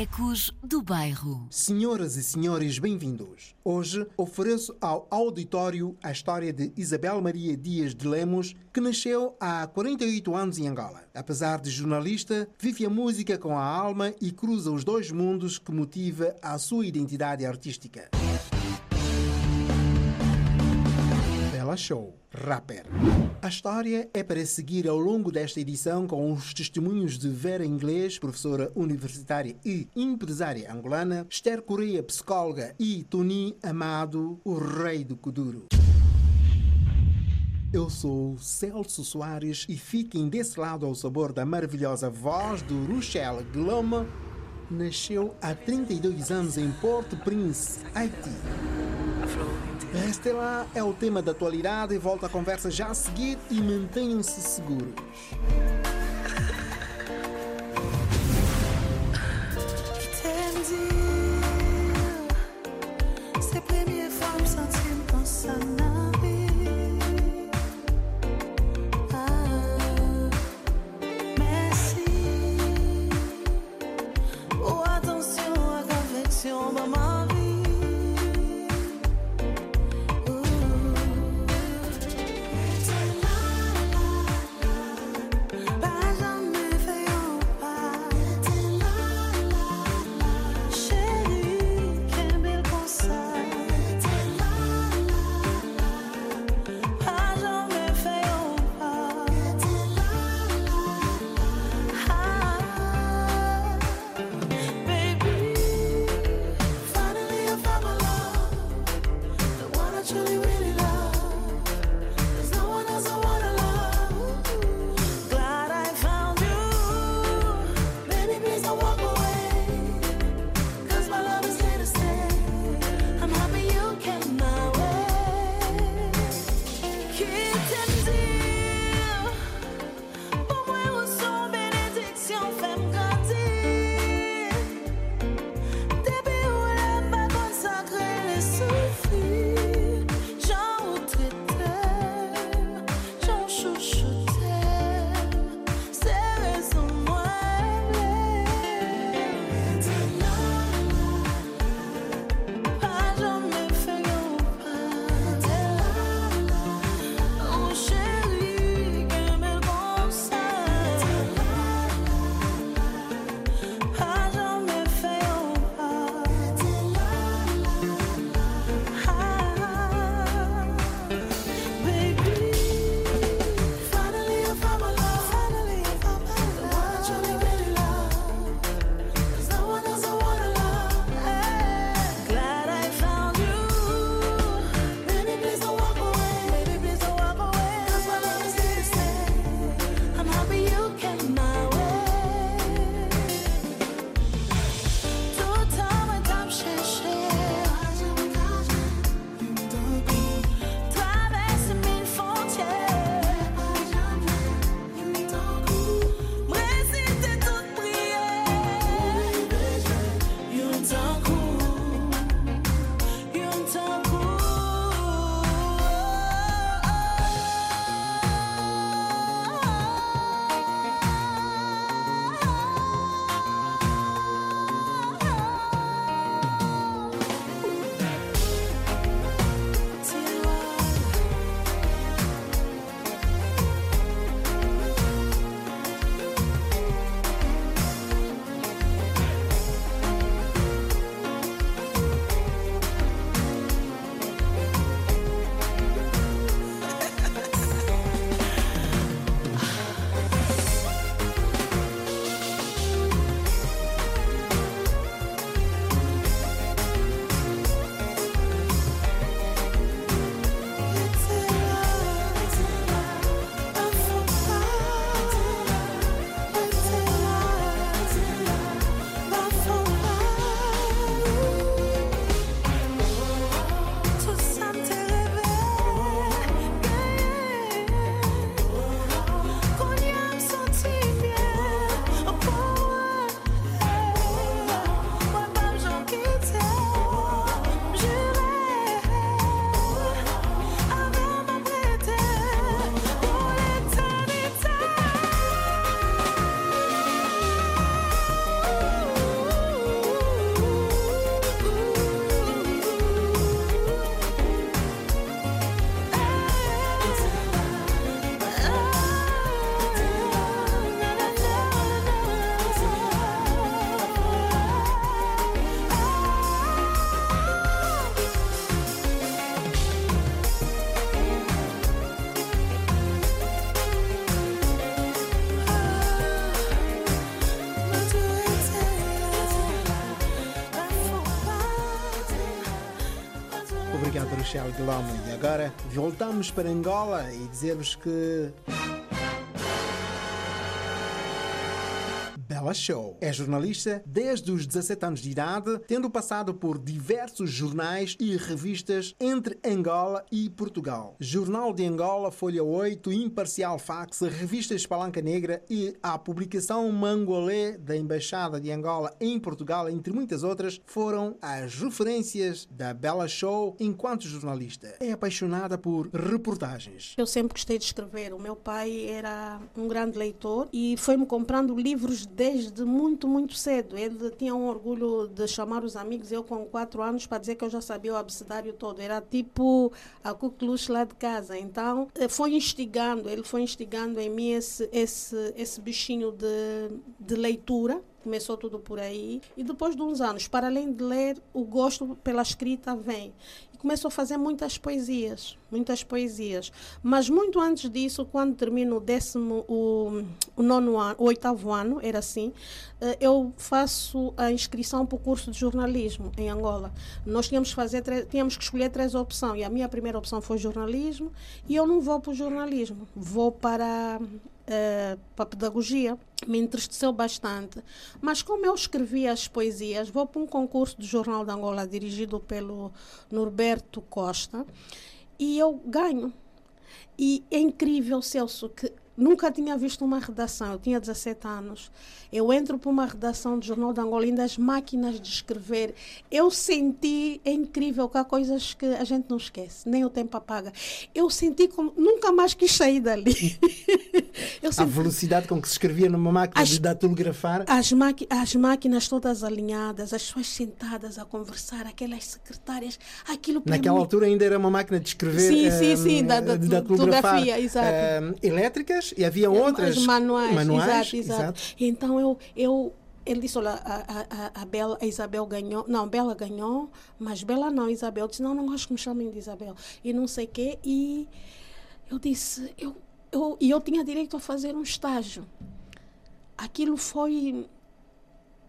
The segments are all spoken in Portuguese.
Ecos do Bairro. Senhoras e senhores, bem-vindos. Hoje ofereço ao auditório a história de Isabel Maria Dias de Lemos, que nasceu há 48 anos em Angola. Apesar de jornalista, vive a música com a alma e cruza os dois mundos que motiva a sua identidade artística. Bela Show, rapper. A história é para seguir ao longo desta edição com os testemunhos de Vera Inglês, professora universitária e empresária angolana, Esther Correia, psicóloga, e Tony Amado, o rei do Kuduro. Eu sou Celso Soares e fiquem desse lado ao sabor da maravilhosa voz do Rochelle Gloma. Nasceu há 32 anos em Porto Prince, Haiti. Este lá é o tema da atualidade volta a conversa já a seguir e mantenham-se seguros. E agora voltamos para Angola e dizer-vos que. Show. É jornalista desde os 17 anos de idade, tendo passado por diversos jornais e revistas entre Angola e Portugal. Jornal de Angola, Folha 8, Imparcial Fax, Revista Espalanca Negra e a publicação Mangolé da Embaixada de Angola em Portugal, entre muitas outras, foram as referências da Bela Show enquanto jornalista. É apaixonada por reportagens. Eu sempre gostei de escrever. O meu pai era um grande leitor e foi-me comprando livros desde muito, muito cedo. Ele tinha um orgulho de chamar os amigos, eu com quatro anos, para dizer que eu já sabia o abecedário todo. Era tipo a cucluche lá de casa. Então, eh, foi instigando, ele foi instigando em mim esse, esse, esse bichinho de, de leitura. Começou tudo por aí. E depois de uns anos, para além de ler, o gosto pela escrita vem começou a fazer muitas poesias, muitas poesias. Mas muito antes disso, quando termino o décimo, o, o nono ano, o oitavo ano, era assim, eh, eu faço a inscrição para o curso de jornalismo em Angola. Nós tínhamos, fazer, tínhamos que escolher três opções e a minha primeira opção foi jornalismo e eu não vou para o jornalismo, vou para Uh, para a pedagogia, me entristeceu bastante. Mas como eu escrevi as poesias, vou para um concurso do Jornal de Angola dirigido pelo Norberto Costa e eu ganho. E é incrível, Celso, que nunca tinha visto uma redação, eu tinha 17 anos. Eu entro para uma redação do Jornal de Angola, ainda as máquinas de escrever. Eu senti, é incrível, que há coisas que a gente não esquece, nem o tempo apaga. Eu senti como, nunca mais quis sair dali. senti, a velocidade com que se escrevia numa máquina as, de datilografar. As, as máquinas todas alinhadas, as pessoas sentadas a conversar, aquelas secretárias, aquilo Naquela mim... altura ainda era uma máquina de escrever. Sim, sim, sim, da, da, de datilografia, exato. Um, elétricas e havia outras. manuais, manuais exato, exato. exato. Então eu, eu ele disse, olha, a, a, a, Bela, a Isabel ganhou. Não, Bela ganhou, mas Bela não, Isabel. Disse, não, não gosto que me chamem de Isabel. E não sei o quê. E eu disse, eu, eu, e eu tinha direito a fazer um estágio. Aquilo foi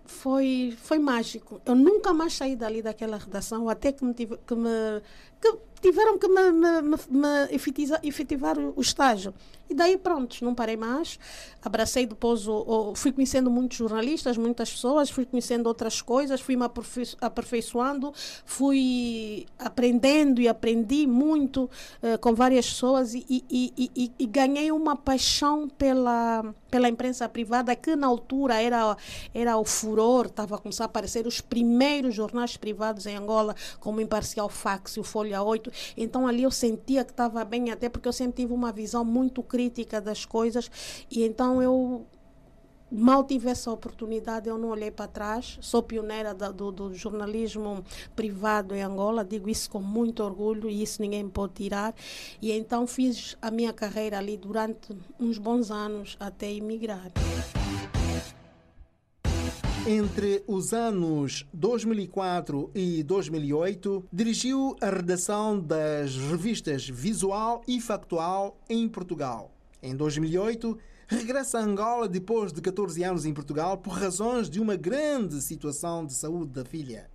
foi foi mágico. Eu nunca mais saí dali daquela redação, até que me, tive, que me que tiveram que me, me, me, me efetivar, efetivar o, estágio. E daí, pronto, não parei mais. Abracei depois, o, o, fui conhecendo muitos jornalistas, muitas pessoas, fui conhecendo outras coisas, fui me aperfeiçoando, fui aprendendo e aprendi muito uh, com várias pessoas e, e, e, e, ganhei uma paixão pela, pela imprensa privada, que na altura era, era o furor, estava a começar a aparecer os primeiros jornais privados em Angola, como o Imparcial Fax e o Folha 8. Então ali eu sentia que estava bem, até porque eu sempre tive uma visão muito crítica das coisas e então eu mal tive essa oportunidade, eu não olhei para trás. Sou pioneira da, do, do, jornalismo privado em Angola, digo isso com muito orgulho e isso ninguém me pode tirar. E então fiz a minha carreira ali durante uns bons anos até emigrar. Entre os anos 2004 e 2008, dirigiu a redação das revistas Visual e Factual em Portugal. Em 2008, regressa a Angola depois de 14 anos em Portugal por razões de uma grande situação de saúde da filha.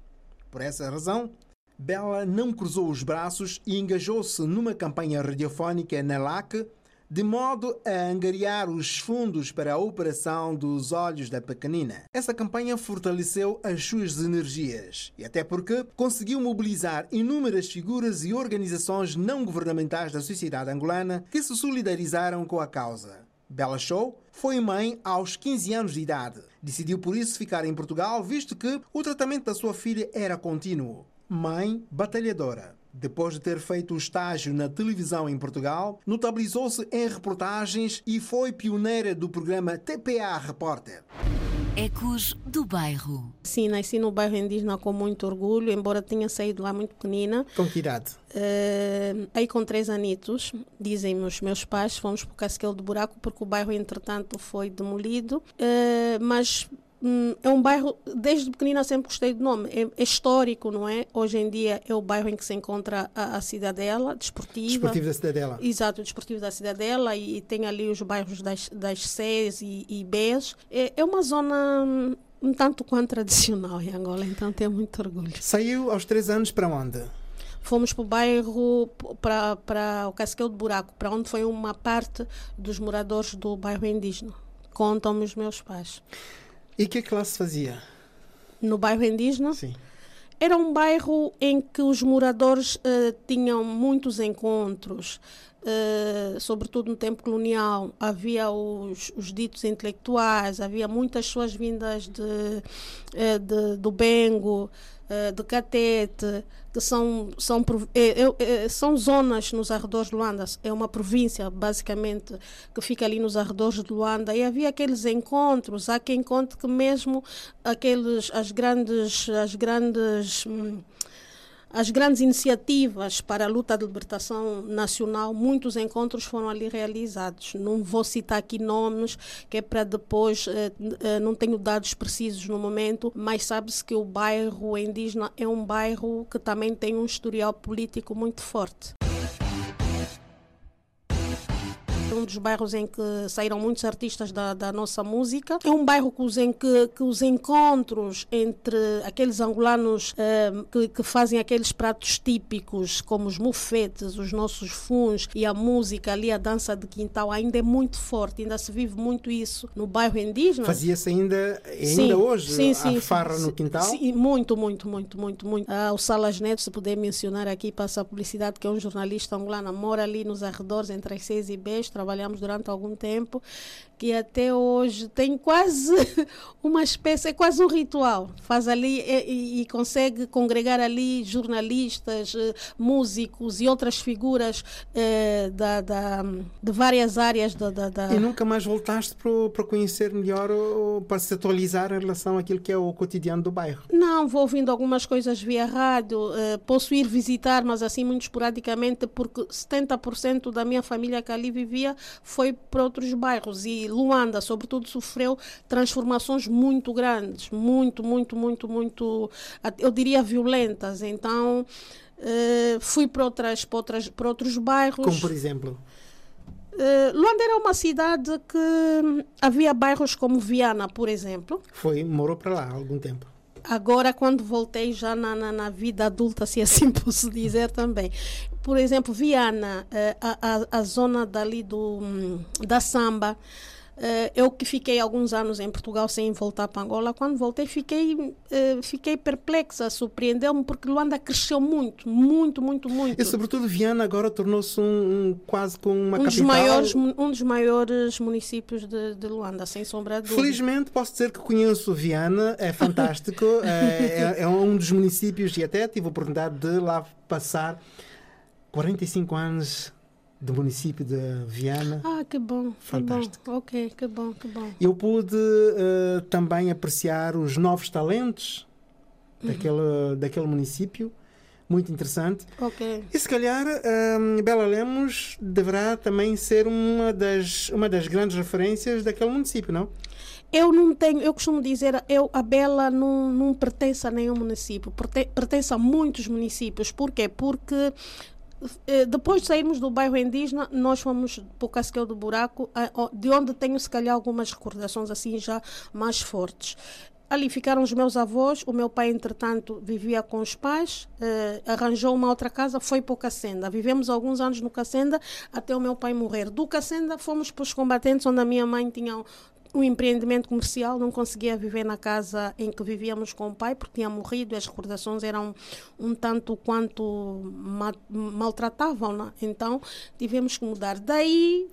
Por essa razão, Bela não cruzou os braços e engajou-se numa campanha radiofónica na LAC de modo a angariar os fundos para a operação dos olhos da pequenina. Essa campanha fortaleceu as suas energias e até porque conseguiu mobilizar inúmeras figuras e organizações não governamentais da sociedade angolana que se solidarizaram com a causa. Bela Show foi mãe aos 15 anos de idade. Decidiu por isso ficar em Portugal, visto que o tratamento da sua filha era contínuo. Mãe batalhadora. Depois de ter feito o estágio na televisão em Portugal, notabilizou-se em reportagens e foi pioneira do programa TPA Repórter. Ecos do Bairro. Sim, nasci no bairro indígena com muito orgulho, embora tenha saído lá muito pequenina. Com que idade? Uh, aí com três anitos, dizem os meus pais, fomos para o Casquel do Buraco porque o bairro entretanto foi demolido, uh, mas é um bairro, desde pequenina sempre gostei do nome, é, é, histórico, não é? Hoje em dia é o bairro em que se encontra a, a Cidadela, desportiva. Desportivo da Cidadela. Exato, o Desportivo da Cidadela e, e tem ali os bairros das, das Cs e, e Bs. É, é uma zona hum, um tanto quanto tradicional em Angola, então tenho muito orgulho. Saiu aos três anos para onde? fomos para o bairro, para, para o Casquel do Buraco, para onde foi uma parte dos moradores do bairro indígena. Contam-me os meus pais. E que classe fazia? No bairro indígena, Sim. Era um bairro em que os moradores eh, tinham muitos encontros, eh, sobretudo no tempo colonial. Havia os, os ditos intelectuais, havia muitas pessoas vindas de, eh, de- do Bengo, eh, de Catete, que são, são, eu- eh, são zonas nos arredores de Luanda. É uma província, basicamente, que fica ali nos arredores de Luanda. E havia aqueles encontros. Há quem conte que mesmo aqueles, as grandes, as grandes hum, as grandes iniciativas para a luta de libertação nacional, muitos encontros foram ali realizados. Não vou citar aqui nomes, que é para depois, eh, eh, não tenho dados precisos no momento, mas sabe-se que o bairro indígena é um bairro que também tem um historial político muito forte. Um dos bairros em que saíram muitos artistas da, da nossa música. É um bairro em que, que os encontros entre aqueles angolanos eh, que, que fazem aqueles pratos típicos, como os mufetes, os nossos funs e a música ali, a dança de quintal, ainda é muito forte, ainda se vive muito isso no bairro indígena. Fazia-se ainda, ainda Sim, hoje sim, a sim, farra sim, no quintal? Sim, muito, muito, muito, muito, muito. Ah, o Salas Neto, se puder mencionar aqui, passa a publicidade, que é um jornalista angolano, mora ali nos arredores, entre as seis e Bs, trabalhamos durante algum tempo, que até hoje tem quase uma espécie, é quase um ritual. Faz ali e, e- consegue congregar ali jornalistas, eh, músicos e outras figuras eh, da, da- de várias áreas da- da- da, E nunca mais voltaste para, conhecer melhor para se atualizar em relação àquilo que é o cotidiano do bairro? Não, vou ouvindo algumas coisas via rádio. eh, posso ir visitar, mas assim muito esporadicamente, porque 70% da minha família que ali vivia foi para outros bairros. E Luanda, sobretudo, sofreu transformações muito grandes, muito, muito, muito, muito, eu diria violentas. Então. eh, fui para, outras, para, outras, para outros bairros. Como por exemplo? Eh, Luanda era uma cidade que hum, havia bairros como Viana, por exemplo, Foi, morou para lá há algum tempo. Agora, quando voltei já na, na, na vida adulta, se assim posso dizer também. Por exemplo, Viana, eh, a, a, a zona dali do, hum, da samba. Eh, eu que fiquei alguns anos em Portugal sem voltar para Angola, quando voltei fiquei, eh, fiquei perplexa, surpreendeu-me porque Luanda cresceu muito, muito, muito, muito. E sobretudo Viana agora tornou-se um, um- quase como uma um dos, capital. maiores, mu- um dos maiores municípios de, de Luanda, sem sombra de dúvida. Felizmente posso dizer que conheço Viana, é fantástico, é, é- é um dos municípios e até tive a oportunidade de lá passar 45 anos do município de Viana. Ah, que bom, que Fantástico. bom. Ok, que bom, que bom. Eu pude eh, também apreciar os novos talentos Uhum. daquele, daquele município, muito interessante. Ok. E se calhar hum, Bela Lemos deverá também ser uma das, uma das grandes referências daquele município, não? Eu não tenho, eu costumo dizer, eu, a Bela não, não pertence a nenhum município, pertence, a muitos municípios. Por quê? Porque depois de sairmos do bairro indígena, nós fomos para o Casquel do Buraco, de onde tenho se calhar algumas recordações assim já mais fortes. Ali ficaram os meus avós, o meu pai, entretanto, vivia com os pais, eh, arranjou uma outra casa, foi para o Cacenda. Vivemos alguns anos no Cacenda até o meu pai morrer. Do Cacenda fomos para os combatentes, onde a minha mãe tinha um empreendimento comercial, não conseguia viver na casa em que vivíamos com o pai, porque tinha morrido as recordações eram um tanto quanto ma maltratavam, então tivemos que mudar. Daí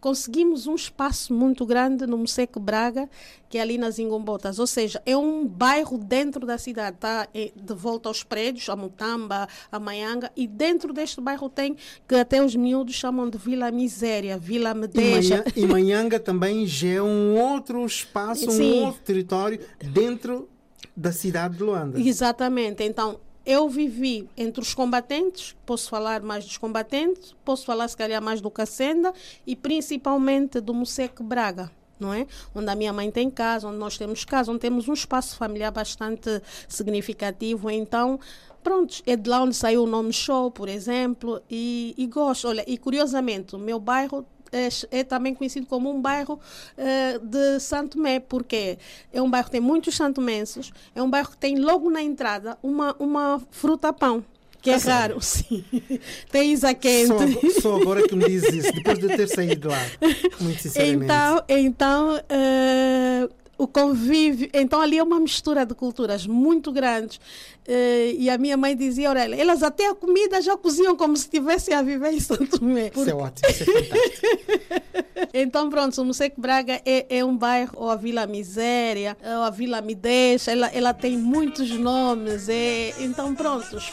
conseguimos um espaço muito grande no Moseque Braga, que é ali nas Ingombotas, ou seja, é um bairro dentro da cidade, está de volta aos prédios, a Mutamba, a Maianga, e dentro deste bairro tem, que até os miúdos chamam de Vila Miséria, Vila E, Medeja. E Manhanga também já é um outro espaço, Sim. um outro território dentro da cidade de Luanda. Exatamente. Então, eu vivi entre os combatentes, posso falar mais dos combatentes, posso falar se calhar mais do Cacenda e principalmente do Moseque Braga. Não é? Onde a minha mãe tem casa, onde nós temos casa, onde temos um espaço familiar bastante significativo. Então, pronto, é de lá onde saiu o nome Show, por exemplo, e, e gosto. Olha, e curiosamente, o meu bairro é, é também conhecido como um bairro eh, de Santo Mé, porque é um bairro que tem muitos santomenses, é um bairro que tem logo na entrada uma, uma fruta pão, que é certo. raro, sim. Tem Isa quente. Só, só agora que me diz isso, depois de ter saído lá. Muito sinceramente. Então, então eh, o convívio. Então, ali é uma mistura de culturas muito grandes. Eh, e a minha mãe dizia, Aurélia, elas até a comida já cozinham como se estivessem a viver em Santo Tomé. Isso é ótimo, isso é fantástico. Então, pronto, o Museu Braga é, é um bairro, ou a Vila Miséria, ou a Vila Me Deixa, ela, ela tem muitos nomes. É, então, prontos.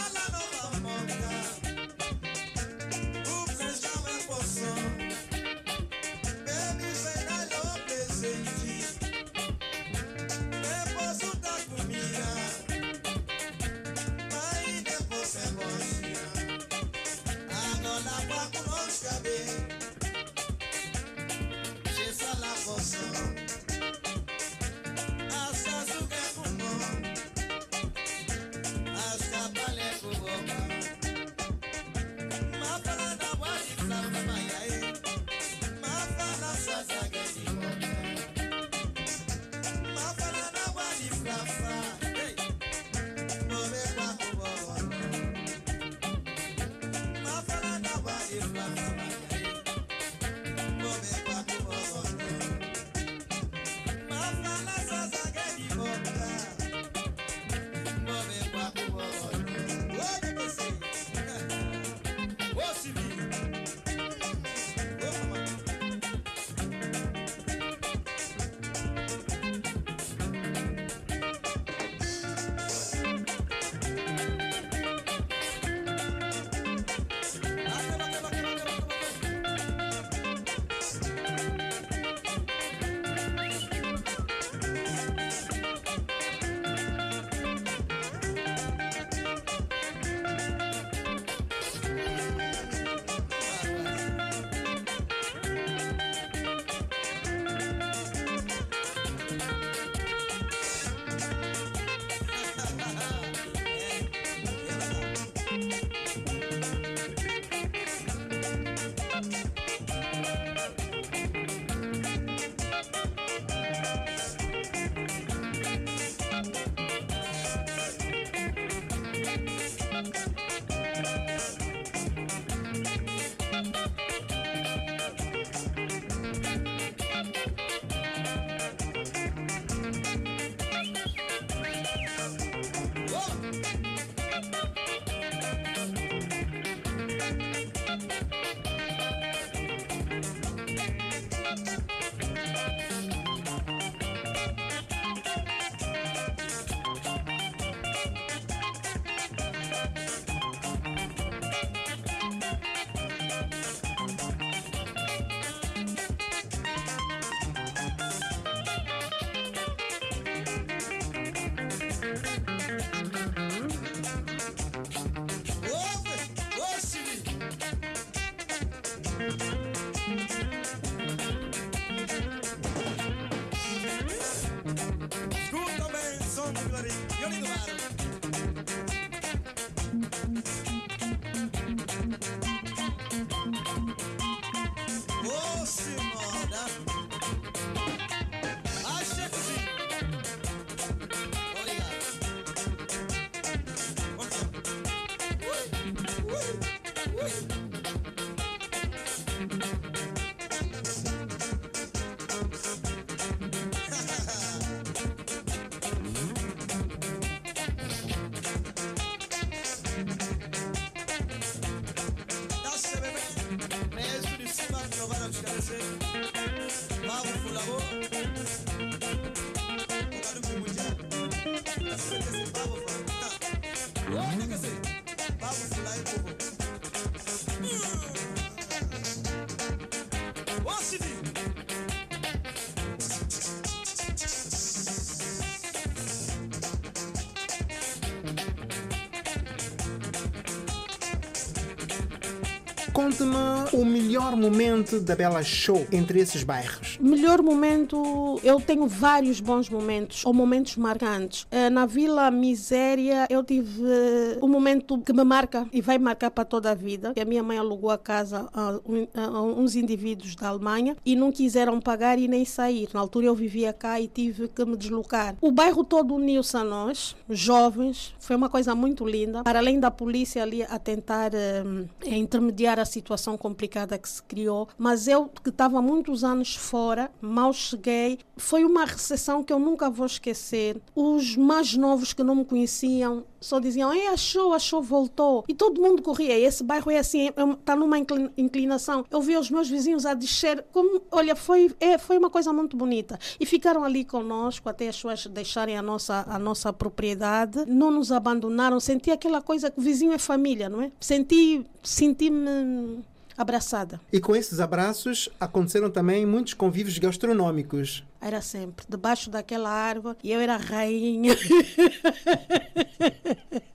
Conte-me o melhor momento da Bela Show entre esses bairros. Melhor momento, eu tenho vários bons momentos, ou momentos marcantes. Eh, Na Vila Miséria, eu tive eh, um momento que me marca e vai marcar para toda a vida. A minha mãe alugou a casa a, um- uns indivíduos da Alemanha e não quiseram pagar e nem sair. Na altura eu vivia cá e tive que me deslocar. O bairro todo uniu-se a nós, jovens, foi uma coisa muito linda. Para além da polícia ali a tentar eh, intermediar a situação complicada que se criou, mas eu que estava muitos anos fora, mal cheguei, foi uma recepção que eu nunca vou esquecer. Os mais novos que não me conheciam só diziam, é, achou, achou, voltou. E todo mundo corria. Esse bairro é assim, está numa inclin- inclinação. Eu vi os meus vizinhos a descer, como, olha, foi, é, foi uma coisa muito bonita. E ficaram ali conosco até as pessoas deixarem a nossa, a nossa propriedade. Não nos abandonaram. Senti aquela coisa que vizinho é família, não é? Senti, senti-me abraçada. E com esses abraços aconteceram também muitos convívios gastronômicos. Era sempre debaixo daquela árvore e eu era rainha.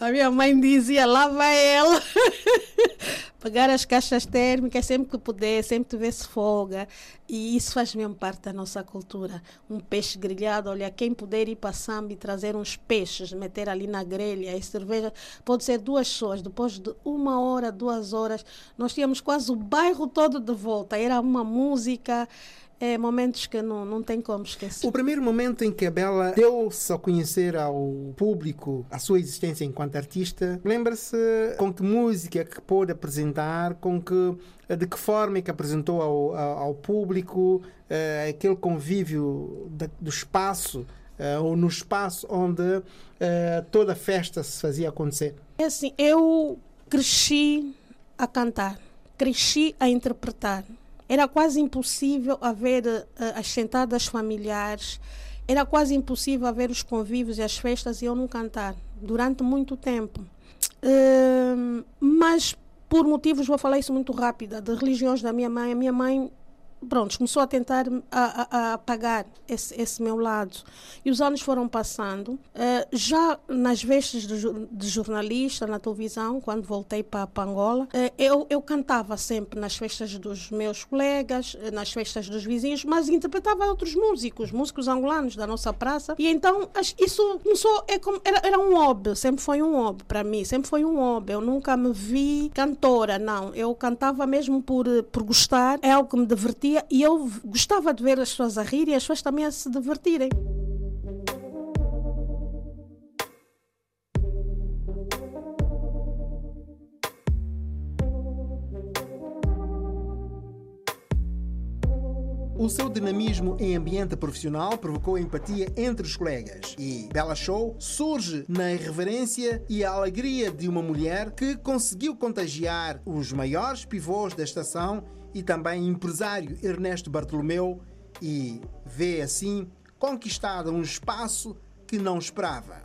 A minha mãe dizia: lá vai ela. Pegar as caixas térmicas sempre que puder, sempre tivesse folga. E isso faz mesmo parte da nossa cultura. Um peixe grelhado, olha, quem puder ir para Samba e trazer uns peixes, meter ali na grelha e cerveja, pode ser duas pessoas. Depois de uma hora, duas horas, nós tínhamos quase o bairro todo de volta. Era uma música, é, momentos que não, não tem como esquecer. O primeiro momento em que a Bela deu-se a conhecer ao público a sua existência enquanto artista, lembra-se com que música que pôde apresentar, com que de que forma é que apresentou ao, ao, público eh, aquele convívio da- do espaço eh, ou no espaço onde eh, toda a festa se fazia acontecer. É assim, eu cresci a cantar, cresci a interpretar. Era quase impossível haver eh, as sentadas familiares, era quase impossível haver os convívios e as festas e eu não cantar durante muito tempo. Hum, mas por motivos, vou falar isso muito rápido, de religiões da minha mãe, a minha mãe pronto, começou a tentar a, a- a apagar esse, esse meu lado. E os anos foram passando. Eh, já nas vestes de, de jornalista, na televisão, quando voltei para, para Angola, eh, eu, eu cantava sempre nas festas dos meus colegas, eh, nas festas dos vizinhos, mas interpretava outros músicos, músicos angolanos da nossa praça. E então as- isso começou, é como, era, era um hobby, sempre foi um hobby para mim, sempre foi um hobby. Eu nunca me vi cantora, não. Eu cantava mesmo por, por gostar, é algo que me divertia e eu gostava de ver as pessoas a rir e as pessoas também a se divertirem. O seu dinamismo em ambiente profissional provocou empatia entre os colegas e Bela Show surge na irreverência e a alegria de uma mulher que conseguiu contagiar os maiores pivôs da estação e também empresário Ernesto Bartolomeu e vê assim conquistado um espaço que não esperava.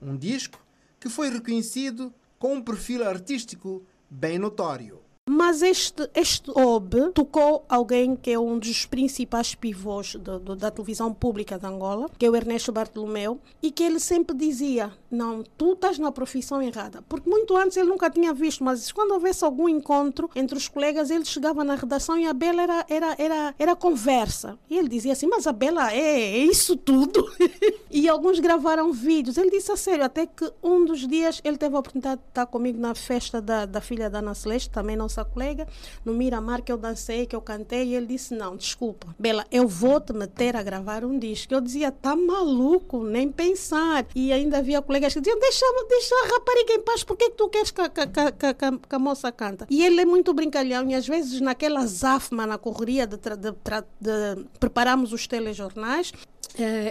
Um disco que foi reconhecido com um perfil artístico bem notório. Mas este, este hobby tocou alguém que é um dos principais pivôs da televisão pública de Angola, que é o Ernesto Bartolomeu, e que ele sempre dizia: Não, tu estás na profissão errada. Porque muito antes ele nunca tinha visto, mas quando houvesse algum encontro entre os colegas, ele chegava na redação e a Bela era, era, era, era conversa. E ele dizia assim: Mas a Bela é, é isso tudo? e alguns gravaram vídeos. Ele disse a sério, até que um dos dias ele teve a oportunidade de estar comigo na festa da, da filha da Ana Celeste, também nossa colega, no Miramar, que eu dancei, que eu cantei, e ele disse: Não, desculpa, Bela, eu vou te meter a gravar um disco. Eu dizia: Tá maluco, nem pensar. E ainda havia colegas que diziam: Deixa, deixa a rapariga em paz, por que, tu queres que, que, que, que, a- moça canta? E ele é muito brincalhão, e às vezes naquela zafma, na correria de, de, tra- de prepararmos os telejornais,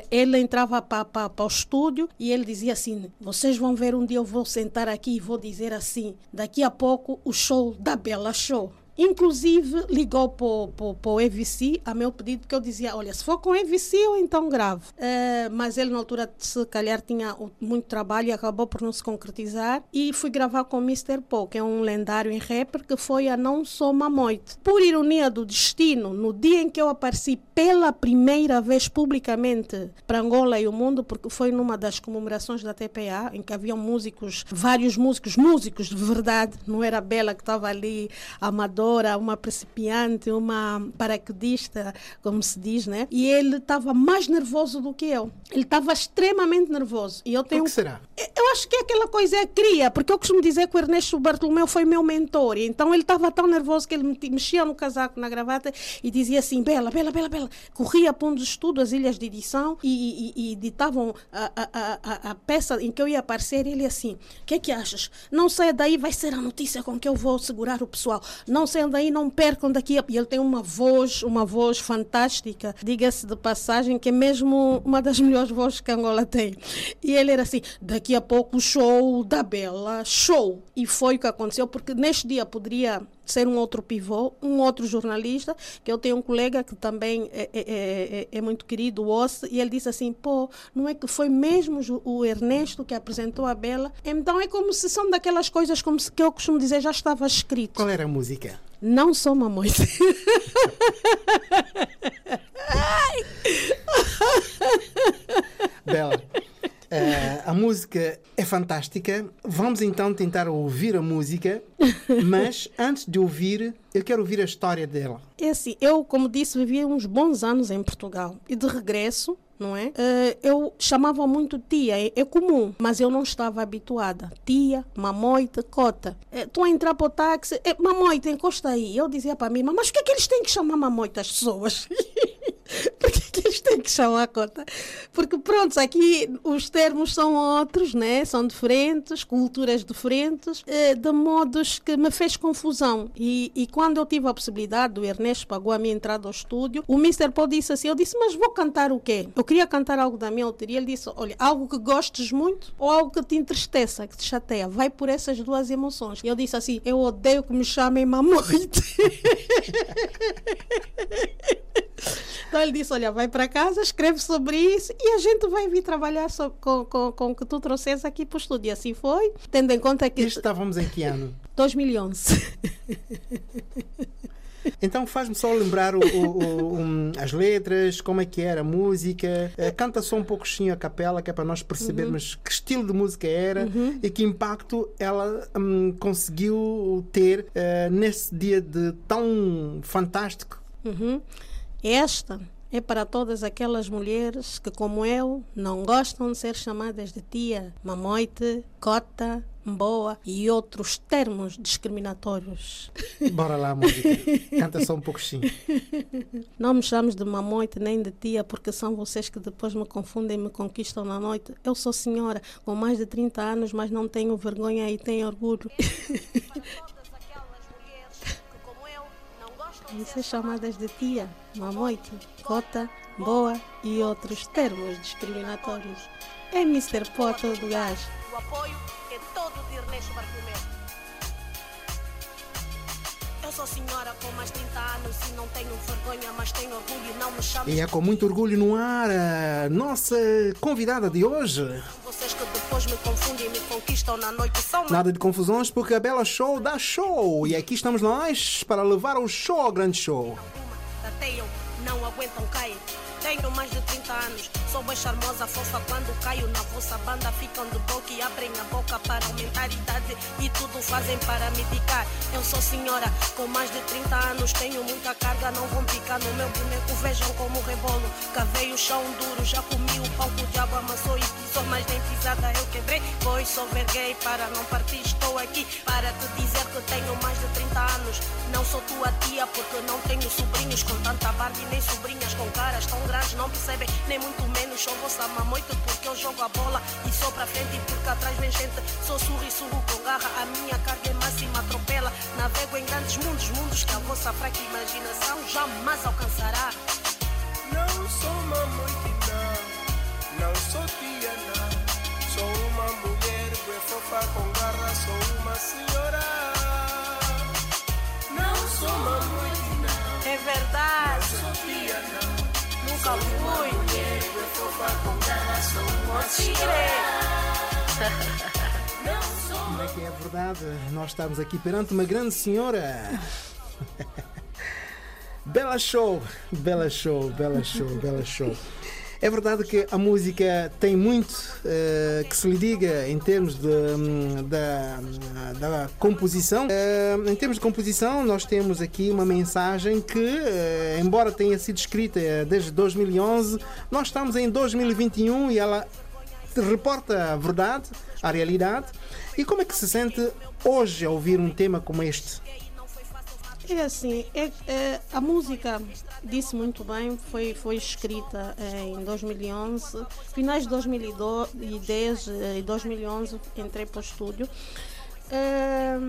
ele entrava para o estúdio e ele dizia assim: Vocês vão ver um dia, eu vou sentar aqui e vou dizer assim, daqui a pouco o show da Bela Show. Inclusive, ligou para o EVC a meu pedido, que eu dizia: olha, se for com EVC, eu então gravo. Eh, mas ele, na altura, se calhar, tinha muito trabalho e acabou por não se concretizar. E fui gravar com o Mr. Paul, que é um lendário em rapper, que foi a Não Sou Mamoite. Por ironia do destino, no dia em que eu apareci pela primeira vez publicamente para Angola e o mundo, porque foi numa das comemorações da TPA, em que haviam músicos, vários músicos, músicos de verdade, não era Bela que estava ali, uma principiante, uma paraquedista, como se diz, né? E ele estava mais nervoso do que eu. Ele estava extremamente nervoso. E eu tenho O que será? eu acho que é aquela coisa é a cria, porque eu costumo dizer que o Ernesto Bartolomeu foi meu mentor, então ele estava tão nervoso que ele mexia no casaco, na gravata e dizia assim: Bela, Bela, Bela, Bela. Corria para um dos estudos, as ilhas de edição, e, e- e editavam a, a- a- a- peça em que eu ia aparecer. E ele assim: O que é que achas? Não saia daí, vai ser a notícia com que eu vou segurar o pessoal. Não saiam daí, não percam daqui. a-" E ele tem uma voz, uma voz fantástica, diga-se de passagem, que é mesmo uma das melhores vozes que Angola tem. E ele era assim: daqui a pouco show da Bela, show. E foi o que aconteceu, porque neste dia poderia ser um outro pivô, um outro jornalista, que eu tenho um colega que também é, é- é- é- é muito querido, o Ossi, e ele disse assim, pô, não é que foi mesmo o Ernesto que apresentou a Bela? Então é como se são daquelas coisas como se, que eu costumo dizer, já estava escrito. Qual era a música? Não sou mamoite. Bela, eh, a música é fantástica. Vamos então tentar ouvir a música, mas antes de ouvir, eu quero ouvir a história dela. É assim, eu, como disse, vivi uns bons anos em Portugal. E de regresso, não é? Eh, eu chamava muito tia, é, é comum, mas eu não estava habituada. Tia, mamoite, cota. Estou a entrar para o táxi, eh, mamoite, encosta aí. Eu dizia para mim, mas por que, é que eles têm que chamar mamoite as pessoas? Por que, que eles têm que chamar cota? Porque, pronto, aqui os termos são outros, né? São diferentes, culturas diferentes, eh, de modos que me fez confusão. E, e quando eu tive a possibilidade, o Ernesto pagou a minha entrada ao estúdio, o Mr. Paul disse assim, eu disse, mas vou cantar o quê? Eu queria cantar algo da minha autoria. Ele disse, olha, algo que gostes muito ou algo que te entristeça, que te chateia. Vai por essas duas emoções. E eu disse assim, eu odeio que me chamem mamoite. Então ele disse: Olha, vai para casa, escreve sobre isso e a gente vai vir trabalhar so- com, com, com o que tu trouxes aqui para o estúdio. E assim foi, tendo em conta que. Estávamos em que ano? 2011. Então faz-me só lembrar o- o- um, as letras, como é que era a música. Eh, canta só um pouquinho a capela, que é para nós percebermos que estilo de música era e que impacto ela hum, conseguiu ter eh, nesse dia de tão fantástico. Uhum. Esta é para todas aquelas mulheres que, como eu, não gostam de ser chamadas de tia, mamoite, cota, boa e outros termos discriminatórios. Bora lá, música. Canta só um pouquinho. Não me chames de mamoite nem de tia, porque são vocês que depois me confundem e me conquistam na noite. Eu sou senhora com mais de 30 anos, mas não tenho vergonha e tenho orgulho. de ser chamadas de tia, mamoite, cota, boa e outros termos discriminatórios. É Mr. Pó todo gás. O apoio Eu sou senhora com mais 30 anos e não tenho vergonha, mas tenho orgulho. Não me chame E é com muito orgulho no ar a nossa convidada de hoje. vocês que depois me confundem e me conquistam na noite. São Nada de confusões, porque a Bela Show dá show. E aqui estamos nós para levar o show ao grande show. uma, tateiam, não aguentam, caem. Tenho mais de 30 anos, sou bem charmosa, fofa quando caio na vossa banda. Ficam de boca e abrem a boca para aumentar a idade e tudo fazem para me picar. Eu sou senhora com mais de 30 anos, tenho muita carga, não vão picar no meu boneco. Vejam como rebolo, cavei o chão duro, já comi o pão que o diabo amassou e pisou, mas nem pisada eu quebrei. Pois sou verguei para não partir, estou aqui para te dizer que tenho mais de 30 anos. Não sou tua tia porque não tenho sobrinhos com tanta Barbie, nem sobrinhas com caras tão grandes, não percebem, nem muito menos. Sou vossa mamoite porque eu jogo a bola e sou para frente e porque atrás vem gente. Sou surro e surro com garra, a minha carga é máxima, atropela. Navego em grandes mundos, mundos que a vossa fraca imaginação jamais alcançará. Não sou uma moitina, não sou tia, não. Sou uma mulher bem fofa com garra, sou uma senhora. Não sou nunca fui. Como é que é verdade? Nós estamos aqui perante uma grande senhora. bela show, bela show, bela show, bela show. É verdade que a música tem muito eh, que se lhe diga em termos de, hum, da, da composição. Eh, em termos de composição, nós temos aqui uma mensagem que, eh, embora tenha sido escrita desde 2011, nós estamos em 2021 e ela reporta a verdade, a realidade. E como é que se sente hoje a ouvir um tema como este? É assim, é, é, a música, disse muito bem, foi, foi escrita eh, em 2011, finais de 2010 eh, e 2011 entrei para o estúdio. É,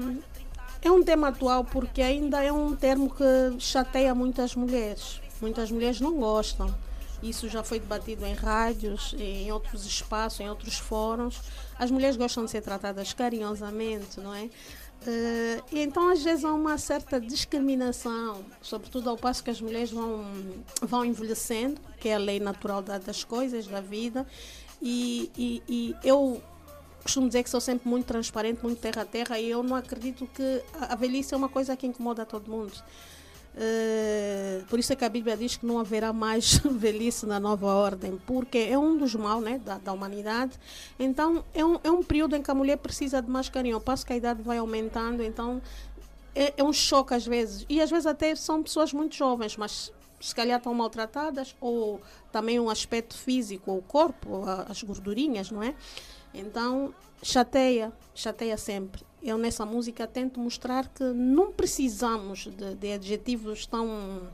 é um tema atual porque ainda é um termo que chateia muitas mulheres. Muitas mulheres não gostam. Isso já foi debatido em rádios, em outros espaços, em outros fóruns. As mulheres gostam de ser tratadas carinhosamente, não é? Eh, e então, às vezes, há uma certa discriminação, sobretudo ao passo que as mulheres vão, vão envelhecendo, que é a lei natural da- das coisas, da vida. E, e- e eu costumo dizer que sou sempre muito transparente, muito terra a terra, e eu não acredito que a velhice é uma coisa que incomoda todo mundo. Eh, por isso é que a Bíblia diz que não haverá mais velhice na nova ordem, porque é um dos mal né, da, da humanidade. Então, é um, é um período em que a mulher precisa de mais carinho. Ao passo que a idade vai aumentando, então é, é um choque às vezes. E às vezes até são pessoas muito jovens, mas se calhar estão maltratadas, ou também um aspecto físico, o corpo, as gordurinhas, não é? Então, chateia, chateia sempre. Eu nessa música tento mostrar que não precisamos de, de adjetivos tão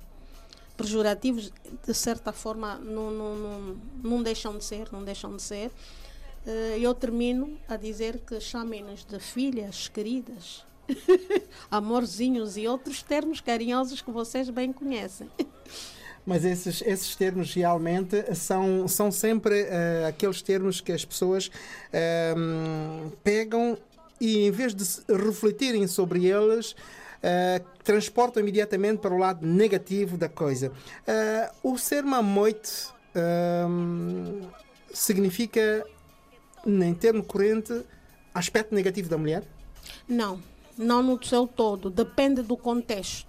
pejorativos, de certa forma, não, não, não, não deixam de ser, não deixam de ser. Eh, Eu termino a dizer que chamem-nos de filhas queridas, amorzinhos e outros termos carinhosos que vocês bem conhecem. Mas esses, esses termos realmente são, são sempre eh, aqueles termos que as pessoas ehm, pegam e, em vez de refletirem sobre eles, eh, transportam imediatamente para o lado negativo da coisa. Eh, o ser mamoite ehm, significa, em termo corrente, aspecto negativo da mulher? Não, não no seu todo, depende do contexto,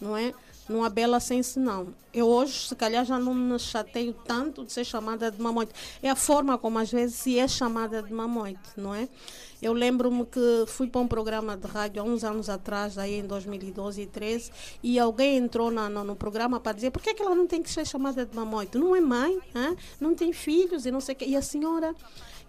não é? Não há bela sem senão. Eu hoje, se calhar, já não me chateio tanto de ser chamada de mamoite. É a forma como às vezes se é chamada de mamoite, não é? Eu lembro-me que fui para um programa de rádio há uns anos atrás, aí em 2012 e 13, e alguém entrou na- no, no programa para dizer por que, é que ela não tem que ser chamada de mamoite? Não é mãe, hã? não tem filhos e não sei o quê. E a senhora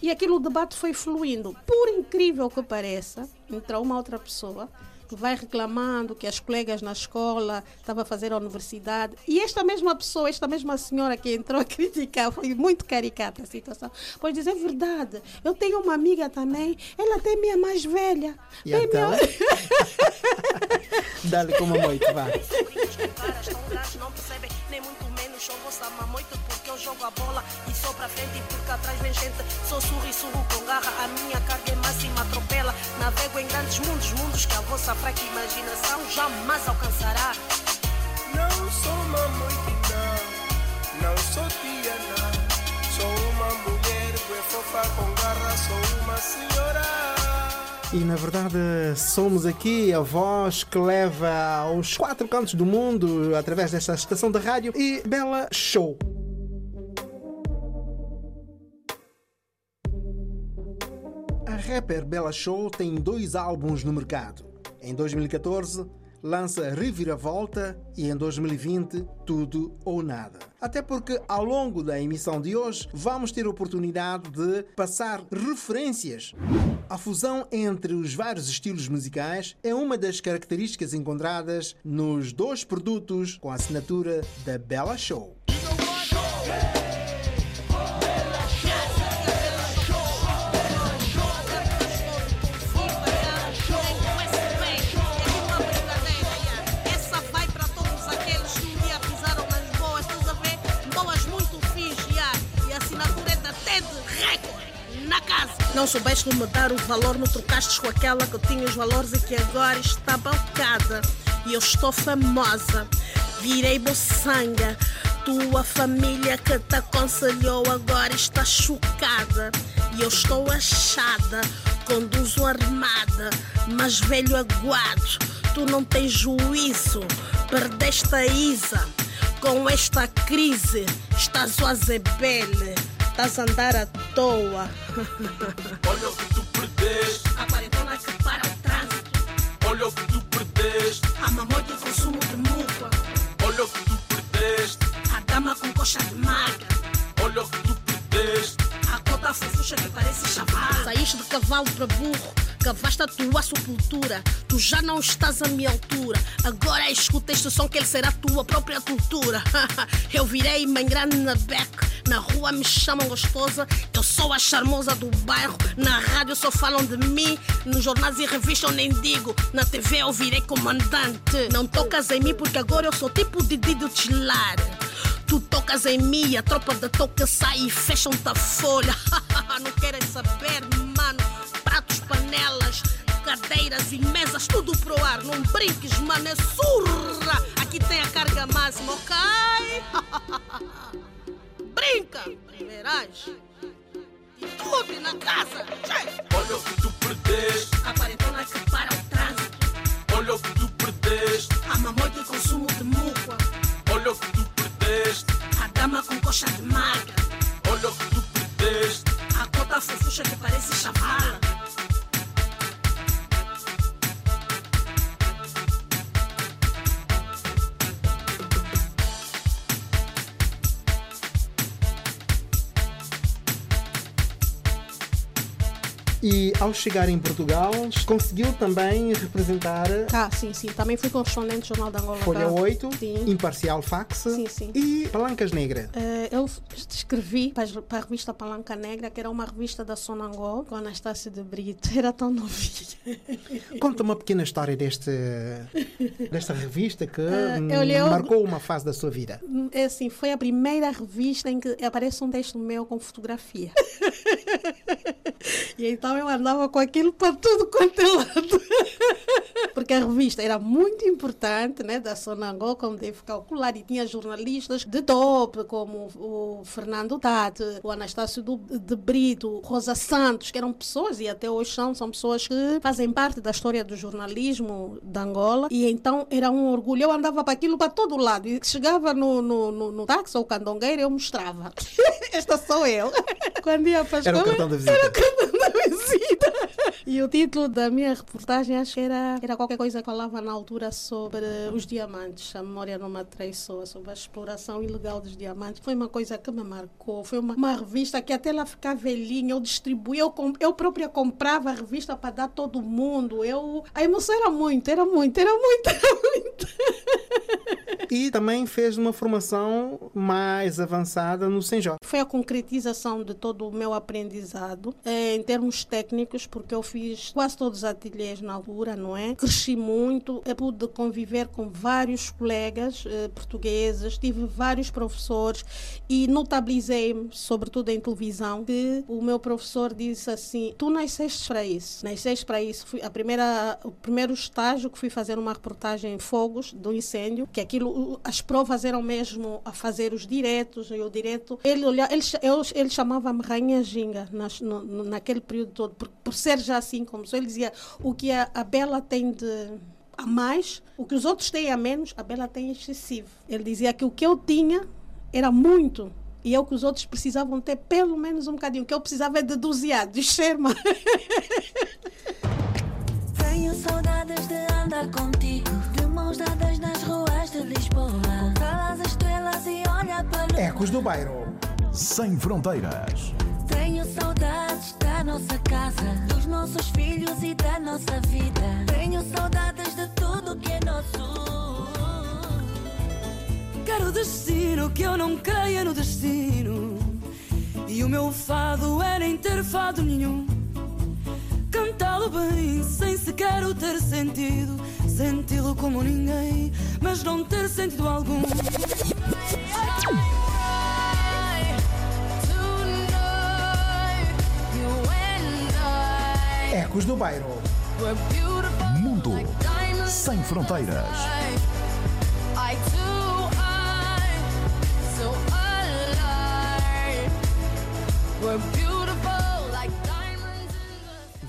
e aquilo o debate foi fluindo. Por incrível que pareça, entrou uma outra pessoa que vai reclamando que as colegas na escola estavam a fazer a universidade. E esta mesma pessoa, esta mesma senhora que entrou a criticar, foi muito caricata a situação. Pois dizer verdade, eu tenho uma amiga também, ela até minha mais velha. E Bem, então? minha- Dá-lhe como a moite, vá. não percebem, nem muito menos vossa eu jogo a bola e sou pra frente e porque atrás vem gente. Sou surro e surro com garra, a minha carga é máxima, atropela. Navego em grandes mundos, mundos que a vossa fraca imaginação jamais alcançará. Não sou mamoitina, não sou tia, não. Sou uma mulher bem fofa com garra, sou uma senhora. E na verdade somos aqui a voz que leva aos quatro cantos do mundo através desta estação de rádio e Bela Show. Rapper Bella Show tem dois álbuns no mercado. Em 2014 lança Reviravolta e em 2020 Tudo ou Nada. Até porque ao longo da emissão de hoje vamos ter a oportunidade de passar referências. A fusão entre os vários estilos musicais é uma das características encontradas nos dois produtos com a assinatura da Bella Show. Essa Não soubeste me dar o valor, me trocaste com aquela que tinha os valores e que agora está balcada. E eu estou famosa, virei boçanga. Tua família que te aconselhou agora está chocada. E eu estou achada, conduzo armada, mas velho aguado, tu não tens juízo, perdeste a Isa. Com esta crise, estás o azebele, estás a andar à toa. Olha o que tu perdeste, A quarentena que para o trânsito, olha o que tu perdeste, a mamãe de consumo de muca, olha o que tu perdeste, a dama com coxa de maga. olha o que tu perdeste, A cota fofucha que parece chaval. Saíste de cavalo para burro, cavaste a tua sepultura. Tu já não estás à minha altura. Agora escuta este som que ele será tua própria cultura. Eu virei mãe grande na beca. Na rua me chamam gostosa. Eu sou a charmosa do bairro. Na rádio só falam de mim. Nos jornais e revistas eu nem digo. Na TV eu virei comandante. Não tocas em mim porque agora eu sou tipo de Dido Tilar. Tu tocas em mim, a tropa da toca sai e fecham-te a folha. Não querem saber, mano. Panelas, cadeiras e mesas, tudo pro ar. Não brinques, mano, é surra. Aqui tem a carga máxima, ok? Brinca, verás. E tudo na casa. Olha o que tu perdeste, ao chegar em Portugal, conseguiu também representar Cá, sim, sim. Também fui correspondente do Jornal da Angola. Folha cá. 8, Sim. Imparcial Fax Sim, sim. e Palancas Negra. Eh, eu escrevi para, a revista Palanca Negra, que era uma revista da Sonangol, com Anastácio de Brito. Era tão novinha. Conta uma pequena história deste, desta revista que hum, eu- marcou uma fase da sua vida. É assim, foi a primeira revista em que aparece um texto meu com fotografia. e então eu andava com aquilo para tudo quanto é lado. Porque a revista era muito importante, né, da Sonangol, como deve calcular, e tinha jornalistas de top, como o Fernando Tati, o Anastácio de Brito, Rosa Santos, que eram pessoas, e até hoje são, são pessoas que fazem parte da história do jornalismo de Angola, e então era um orgulho. Eu andava para aquilo para todo lado, e chegava no, no, no, no táxi ou candongueiro, eu mostrava. Esta sou eu. Quando ia para a Era o escola, cartão da visita. Da visita. E o título da minha reportagem acho que era, era qualquer coisa que falava na altura sobre os diamantes. A memória não me atraiçoa, sobre a exploração ilegal dos diamantes. Foi uma coisa que me marcou. Foi uma, uma revista que até ela ficar velhinha, eu distribuía, eu, eu própria comprava a revista para dar todo mundo. Eu, a emoção era muito, era muito, era muito, era muito. E também fez uma formação mais avançada no Senjó. Foi a concretização de todo o meu aprendizado eh, em termos técnicos, porque eu fiz quase todos os ateliês na altura, não é? Cresci muito, eu pude conviver com vários colegas eh, portugueses, tive vários professores e notabilizei-me, sobretudo em televisão, que o meu professor disse assim: Tu nasceste para isso, nasceste para isso. Fui a primeira, o primeiro estágio que fui fazer uma reportagem em fogos do incêndio, que aquilo, as provas eram mesmo a fazer os diretos e o direto. Ele, ele, ele chamava-me Rainha Ginga nas- no- naquele período todo, por, por ser já assim como sou. Ele dizia: O que a, a Bela tem de a mais, o que os outros têm a menos, a Bela tem excessivo. Ele dizia que o que eu tinha era muito. E é o que os outros precisavam ter pelo menos um bocadinho. O que eu precisava é deduziar, descer mais. Tenho saudades de andar contigo, de mãos dadas nas ruas de Lisboa. Cala as estrelas e olha para o Ecos do Bairro. Sem fronteiras. Tenho saudades da nossa casa, dos nossos filhos e da nossa vida. Tenho saudades de tudo que é nosso. Quero destino que eu não creia no destino. E o meu fado é nem ter fado nenhum. Cantá-lo bem, sem sequer o ter sentido senti-lo como ninguém, mas não ter sentido algum. Ecos do Bairro. Mundo sem fronteiras. We're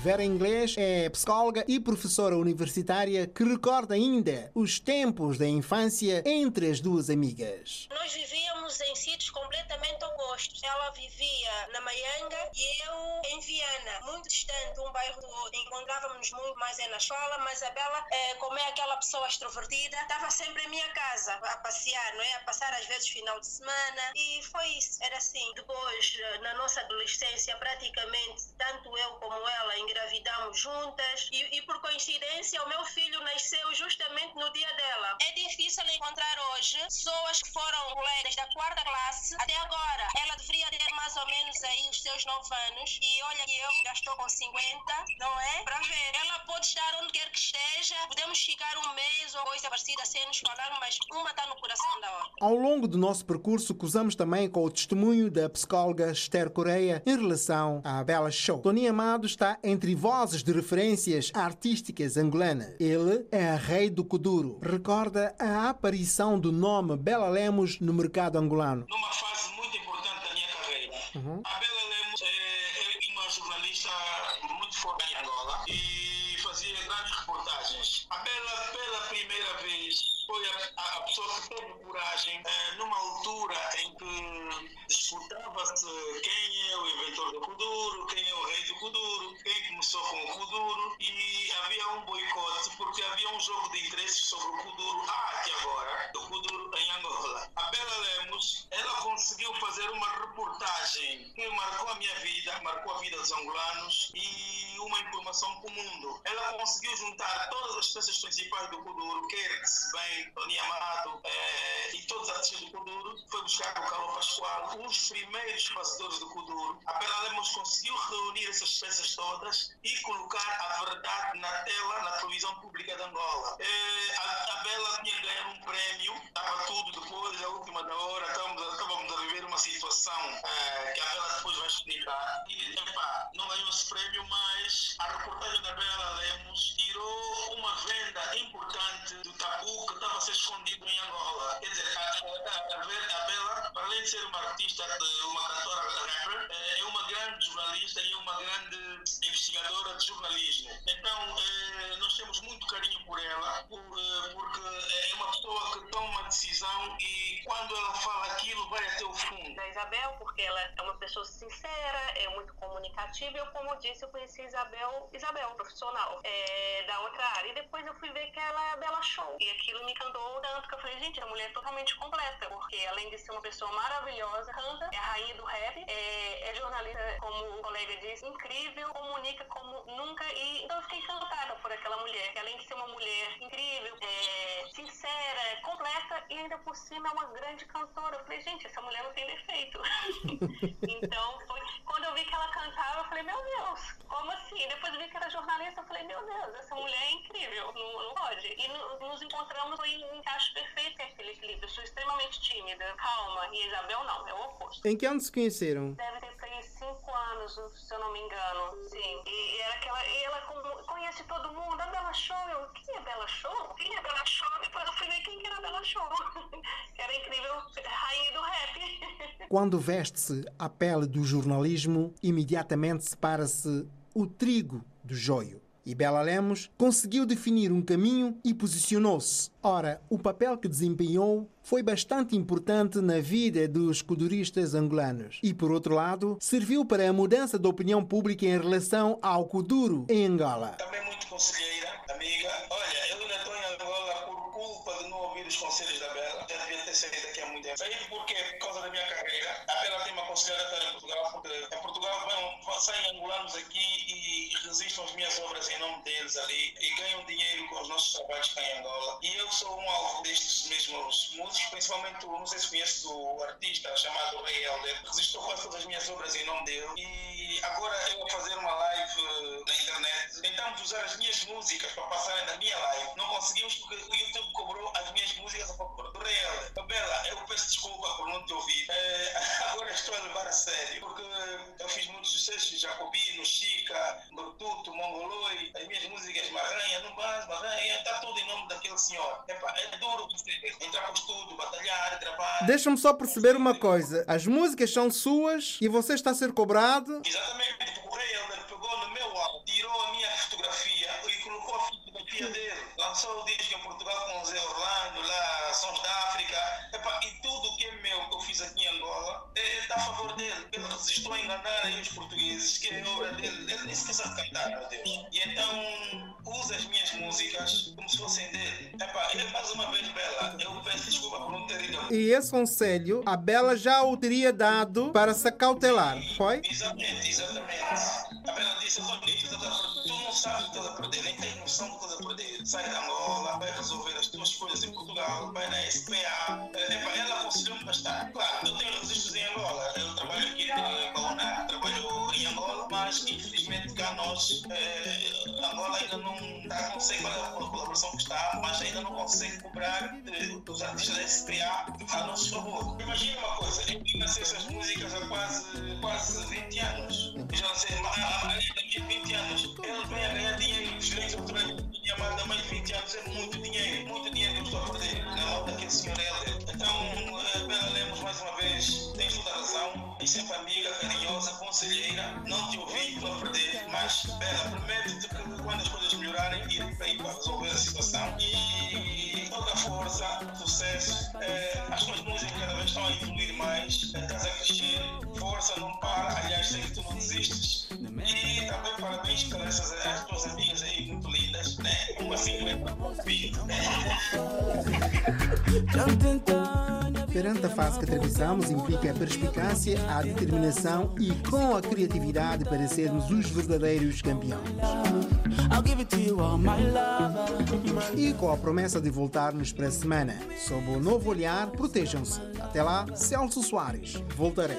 Vera Inglês é psicóloga e professora universitária que recorda ainda os tempos da infância entre as duas amigas. Nós vivíamos em sítios completamente opostos. Ela vivia na Maianga e eu em Viana, muito distante um bairro do outro. Encontrávamos muito mais é na escola, mas a Bela, eh, como é aquela pessoa extrovertida, estava sempre em minha casa a passear, não é? A passar às vezes final de semana e foi isso. Era assim. Depois, eh, na nossa adolescência, praticamente, tanto eu como ela engravidamos juntas e, e por coincidência o meu filho nasceu justamente no dia dela. É difícil encontrar hoje pessoas que foram colegas da quarta classe até agora. Ela deveria ter mais ou menos aí os seus 9 anos e olha que eu já estou com 50, não é? Para ver, ela pode estar onde quer que esteja, podemos ficar um mês ou coisa parecida sem nos falar, mas uma está no coração da outra. Ao longo do nosso percurso, cruzamos também com o testemunho da psicóloga Esther Correia em relação à Bela Show. Tony Amado está entre vozes de referências artísticas angolanas. Ele é a rei do Kuduro. Recorda a aparição do nome Bela Lemos no mercado angolano. numa fase muito importante da minha carreira. A Bela Lemos é, é uma jornalista muito forte em Angola e fazia grandes reportagens. A Bela, pela primeira vez, foi a, a- pessoa que teve coragem, eh, numa altura em que disputava-se quem é o inventor do Kuduro, quem é o rei do Kuduro, quem começou com o Kuduro e havia um boicote porque havia um jogo de interesses sobre o Kuduro há até agora, do Kuduro em Angola. A Bela Lemos, ela conseguiu fazer uma reportagem que marcou a minha vida, marcou a vida dos angolanos e uma informação para o mundo. Ela conseguiu juntar todas as peças principais do Kuduro, se bem, Tony Amado eh, e todos os artistas do Kuduro, foi buscar o Carlos Pascoal, os primeiros fazedores do Kuduro. A Bela Lemos conseguiu reunir essas peças todas e colocar a verdade na tela, na televisão pública de Angola. Eh, a, a Bela tinha ganhar um prémio, estava tudo depois, a última da hora, estávamos, a- viver uma situação eh, que a Bela depois vai explicar. E, epá, não ganhou esse prémio, mas a reportagem da Bela Lemos tirou uma venda importante do tabu que estava a ser escondido em Angola. Quer dizer, a, a, a, a Be- a Bela, além de ser uma artista, uma cantora rapper, eh, é uma grande jornalista e é uma grande investigadora de jornalismo. Então, eh, nós temos muito carinho por ela, eh, porque é uma pessoa que toma decisão e quando ela vai até o fundo. da Isabel, porque ela é uma pessoa sincera, é muito comunicativa. Eu, como disse, eu conheci Isabel, Isabel, profissional, é, da outra área. E depois eu fui ver que ela é Bela Show. E aquilo me encantou tanto que eu falei, gente, a mulher é totalmente completa, porque além de ser uma pessoa maravilhosa, canta, é a rainha do rap, é, é jornalista, como o colega disse, incrível, comunica como nunca. E então eu fiquei encantada por aquela mulher, que além de ser uma mulher incrível, é, sincera, completa e ainda por cima é uma grande cantora. Eu falei, gente, essa mulher não tem defeito. então, foi, quando eu vi que ela cantava, eu falei, meu Deus, como assim? Depois eu vi que era jornalista, eu falei, meu Deus, essa mulher é incrível, não, não pode. E no- nos encontramos em encaixe perfeito aquele clipe. Eu sou extremamente tímida, calma, e Isabel não, é o oposto. Em que ano se conheceram? Deve ter cinco anos, se eu não me engano. Sim. E, e aquela. E ela conhece todo mundo. A Bela Show. Eu, quem é Bela Show? Quem é Bela Show? Depois eu fui ver quem que era a Bela Show. era incrível, rainha do rap. Quando veste-se a pele do jornalismo, imediatamente separa-se o trigo do joio. E Bela Lemos conseguiu definir um caminho e posicionou-se. Ora, o papel que desempenhou foi bastante importante na vida dos kuduristas angolanos. E, por outro lado, serviu para a mudança da opinião pública em relação ao kuduro em Angola. Também muito conselheira, amiga. Olha, eu ainda estou em Angola por culpa de não ouvir os conselhos da Bela. Já devia ter saído daqui há muito tempo. Saí porque, por causa da minha carreira, a Bela tem uma conselheira em Portugal, porque em Portugal vão, saem angolanos aqui e resistem às minhas obras em nome deles ali e ganham dinheiro com os nossos trabalhos cá em Angola. E eu sou um alvo destes mesmos músicos, principalmente, não sei se conhece o artista chamado Ray Helder, resistou quase todas as minhas obras em nome dele. E agora eu a fazer uma live eh, na internet, tentamos usar as minhas músicas para passarem na minha live. Não conseguimos porque o YouTube cobrou as minhas músicas a favor do Ray Helder. Bela, eu peço desculpa por não te ouvir. Eh, agora estou a levar a sério, porque eu fiz muitos sucessos, Jacobino, Chica, Brututo, Mongoloi, as minhas músicas Marranha, não mais, Marranha, está tudo em nome daquele senhor. Epa, é duro você entrar o estudo, batalhar, trabalhar. Deixa-me só perceber uma coisa. As músicas são suas e você está a ser cobrado. Exatamente, o Rei Helder pegou no meu álbum, tirou a minha fotografia e colocou a fotografia dele. Lançou o disco em Portugal com o Zé Orlando, lá, Sons da Angola, está a favor dele. Ele resistiu a enganar aí os portugueses, que é obra dele. Ele nem se sabe cantar, meu Deus. E então, usa as minhas músicas como se fossem dele. Epa, e mais uma vez, Bela, eu peço desculpa por não ter ido. E esse conselho a Bela já o teria dado para se acautelar, foi? Exatamente, exatamente. A Bela disse, "Olha, tu não sabes o que estás a perder, nem tens noção do que estás a perder. Sai da Angola, vai resolver as tuas coisas em Portugal, vai na SPA. Eh, Epa, ela aconselhou-me bastante. Claro, Yeah. ainda não, não sei qual é a colaboração que está, mas ainda não consegue cobrar eh, dos artistas da SPA a nosso favor. Imagina uma coisa, eu lancei essas músicas há quase, quase 20 anos. Já lancei há de 20 anos. Ele vem a ganhar dinheiro nos direitos autorais minha há mais de 20 anos. É muito dinheiro, muito dinheiro que eu estou a perder na mão daquele senhor Helder. Então, eh, Bela Lemos, mais uma vez, tens toda a razão. E sempre amiga, carinhosa, conselheira. Não te ouvi, estou a perder. Mas, Bela, prometo-te que quando as coisas melhorarem, irei para aí para resolver a situação. E toda a força, sucesso. Eh, as tuas músicas cada vez estão a evoluir mais. eh, Estás a crescer. Força, não para. Aliás, sei que tu não desistes. E também parabéns para essas as tuas amigas aí, muito lindas. Né? Uma assim, né? Perante a fase que atravessamos, implica a perspicácia, a determinação e com a criatividade para sermos os verdadeiros campeões. E com a promessa de voltarmos para a semana, sob o novo olhar, protejam-se. Até lá, Celso Soares. Voltarei.